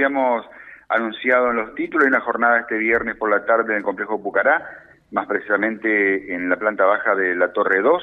habíamos anunciado en los títulos, hay una jornada este viernes por la tarde en el complejo Pucará, más precisamente en la planta baja de la Torre 2,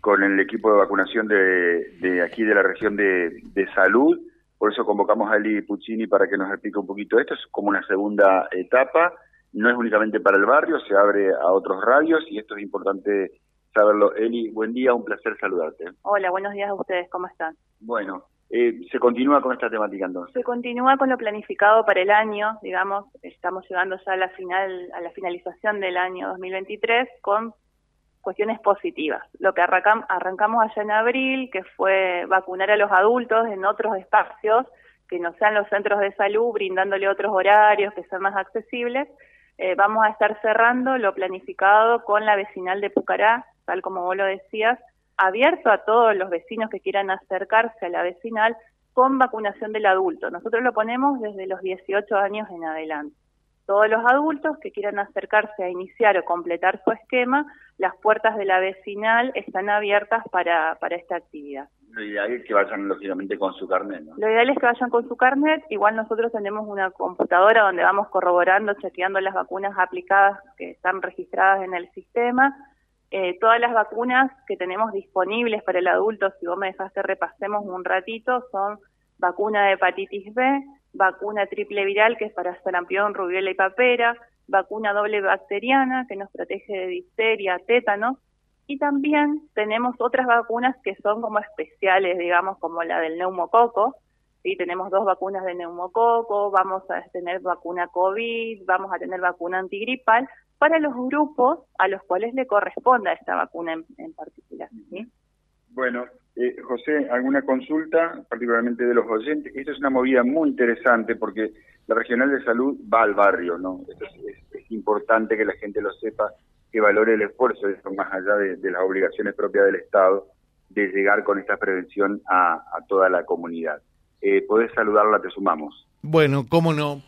con el equipo de vacunación de, aquí de la región de, salud. Por eso convocamos a Eli Puccini para que nos explique un poquito esto. Es como una segunda etapa. No es únicamente para el barrio, se abre a otros radios y esto es importante saberlo. Eli, buen día, un placer saludarte. Hola, buenos días a ustedes, ¿cómo están? Bueno, eh, se continúa con esta temática entonces. Se continúa con lo planificado para el año, digamos, estamos llegando ya a la final, a la finalización del año 2023 con cuestiones positivas. Lo que arrancamos allá en abril, que fue vacunar a los adultos en otros espacios que no sean los centros de salud, brindándole otros horarios que sean más accesibles. Eh, vamos a estar cerrando lo planificado con la vecinal de Pucará, tal como vos lo decías, abierto a todos los vecinos que quieran acercarse a la vecinal con vacunación del adulto. Nosotros lo ponemos desde los 18 años en adelante. Todos los adultos que quieran acercarse a iniciar o completar su esquema, las puertas de la vecinal están abiertas para, para esta actividad. Lo ideal es que vayan lógicamente con su carnet, ¿no? Lo ideal es que vayan con su carnet. Igual nosotros tenemos una computadora donde vamos corroborando, chequeando las vacunas aplicadas que están registradas en el sistema. Eh, todas las vacunas que tenemos disponibles para el adulto, si vos me dejaste repasemos un ratito, son vacuna de hepatitis B, vacuna triple viral que es para sarampión, rubiola y papera, vacuna doble bacteriana que nos protege de difteria, tétano, y también tenemos otras vacunas que son como especiales, digamos, como la del neumococo, ¿sí? tenemos dos vacunas de neumococo, vamos a tener vacuna COVID, vamos a tener vacuna antigripal, para los grupos a los cuales le corresponda esta vacuna en, particular. ¿sí? Bueno, eh, José, ¿alguna consulta, particularmente de los oyentes? Esto es una movida muy interesante porque la Regional de Salud va al barrio, ¿no? es, importante que la gente lo sepa, que valore el esfuerzo, eso más allá de, las obligaciones propias del Estado, de llegar con esta prevención a, toda la comunidad. Eh, ¿Podés saludarla? Te sumamos. Bueno, cómo no.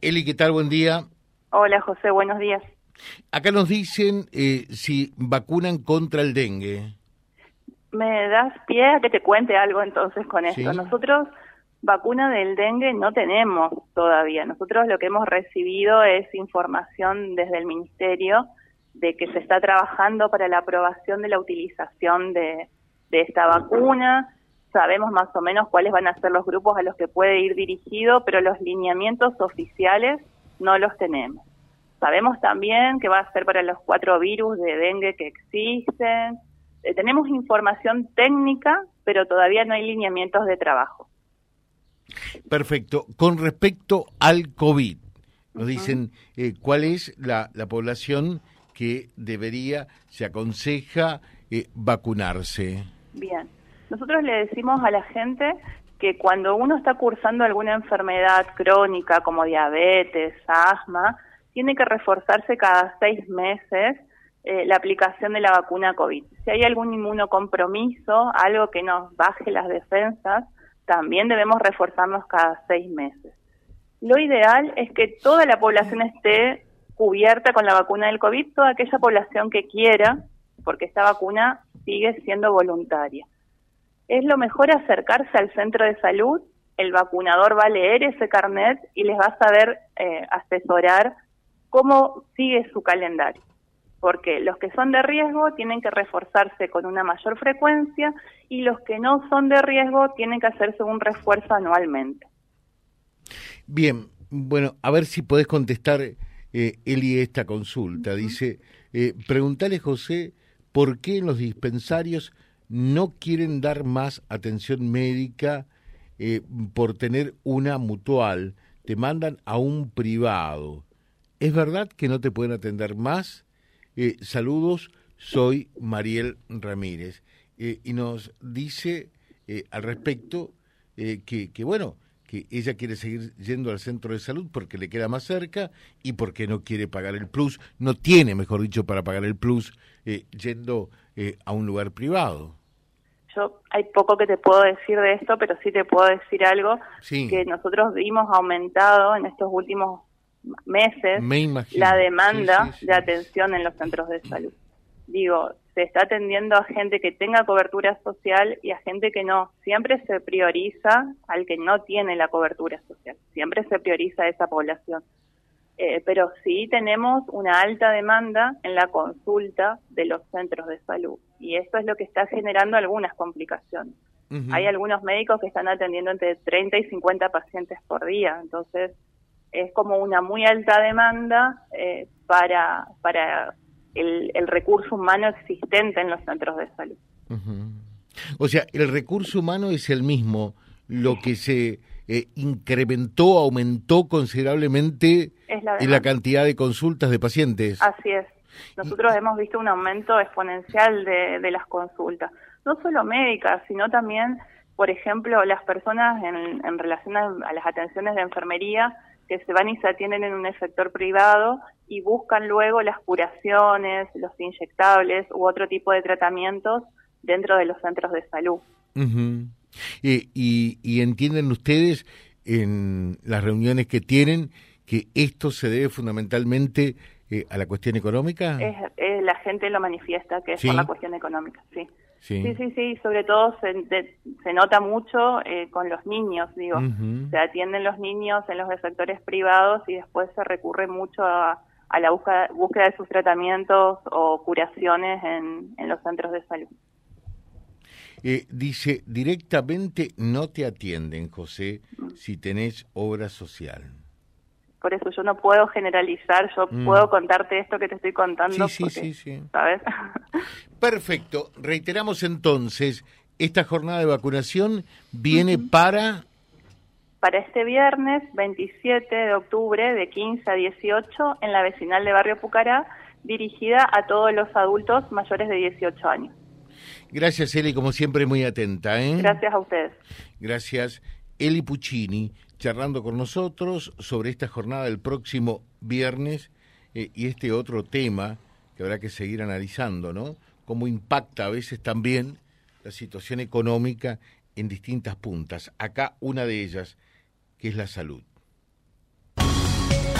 Eli, ¿qué tal? Buen día. Hola, José, buenos días. Acá nos dicen eh, si vacunan contra el dengue me das pie a que te cuente algo entonces con esto. Nosotros vacuna del dengue no tenemos todavía. Nosotros lo que hemos recibido es información desde el Ministerio de que se está trabajando para la aprobación de la utilización de, de esta vacuna. Sabemos más o menos cuáles van a ser los grupos a los que puede ir dirigido, pero los lineamientos oficiales no los tenemos. Sabemos también que va a ser para los cuatro virus de dengue que existen, eh, tenemos información técnica, pero todavía no hay lineamientos de trabajo. Perfecto. Con respecto al COVID, nos dicen eh, cuál es la, población que debería, se aconseja eh, vacunarse. Bien. Nosotros le decimos a la gente que cuando uno está cursando alguna enfermedad crónica como diabetes, asma, tiene que reforzarse cada seis meses eh, la aplicación de la vacuna COVID. Si hay algún inmunocompromiso, algo que nos baje las defensas, también debemos reforzarnos cada seis meses. Lo ideal es que toda la población esté cubierta con la vacuna del COVID, toda aquella población que quiera, porque esta vacuna sigue siendo voluntaria. Es lo mejor acercarse al centro de salud, el vacunador va a leer ese carnet y les va a saber eh, asesorar cómo sigue su calendario porque los que son de riesgo tienen que reforzarse con una mayor frecuencia y los que no son de riesgo tienen que hacerse un refuerzo anualmente. Bien, bueno, a ver si podés contestar, eh, Eli, esta consulta. Dice, eh, preguntale, José, ¿por qué en los dispensarios no quieren dar más atención médica eh, por tener una mutual? Te mandan a un privado. ¿Es verdad que no te pueden atender más? Eh, saludos, soy Mariel Ramírez. Eh, y nos dice eh, al respecto que, que, bueno, que ella quiere seguir yendo al centro de salud porque le queda más cerca y porque no quiere pagar el plus, no tiene, mejor dicho, para pagar el plus yendo a un lugar privado. Yo hay poco que te puedo decir de esto, pero sí te puedo decir algo que nosotros vimos aumentado en estos últimos meses la demanda de atención en los centros de salud. Digo, se está atendiendo a gente que tenga cobertura social y a gente que no. Siempre se prioriza al que no tiene la cobertura social. Siempre se prioriza esa población. Eh, pero sí tenemos una alta demanda en la consulta de los centros de salud y esto es lo que está generando algunas complicaciones. Hay algunos médicos que están atendiendo entre 30 y 50 pacientes por día, entonces es como una muy alta demanda eh, para, para el, recurso humano existente en los centros de salud. O sea, el recurso humano es el mismo, lo que se eh, incrementó, aumentó considerablemente en la cantidad de consultas de pacientes. Así es. Nosotros hemos visto un aumento exponencial de, de las consultas, no solo médicas, sino también, por ejemplo, las personas en, en relación a, las atenciones de enfermería que se van y se atienden en un sector privado y buscan luego las curaciones, los inyectables u otro tipo de tratamientos dentro de los centros de salud. Eh, y, entienden ustedes en las reuniones que tienen que esto se debe fundamentalmente eh, a la cuestión económica? Es, la gente lo manifiesta que es por la cuestión económica, sí. Sí, sí, sí, sobre todo se, se nota mucho eh, con los niños, digo. Se atienden los niños en los sectores privados y después se recurre mucho a, la búsqueda, búsqueda, de sus tratamientos o curaciones en, en los centros de salud. Eh, dice, directamente no te atienden, José, si tenés obra social. Por eso yo no puedo generalizar, yo mm. puedo contarte esto que te estoy contando. Sí, sí, sí, ¿Sabes? Perfecto. Reiteramos entonces, esta jornada de vacunación viene para... Para este viernes 27 de octubre de 15 a 18 en la vecinal de Barrio Pucará, dirigida a todos los adultos mayores de 18 años. Gracias, Eli, como siempre, muy atenta. ¿eh? Gracias a ustedes. Gracias. Eli Puccini, charlando con nosotros sobre esta jornada del próximo viernes eh, y este otro tema que habrá que seguir analizando, ¿no? Cómo impacta a veces también la situación económica en distintas puntas. Acá una de ellas, que es la salud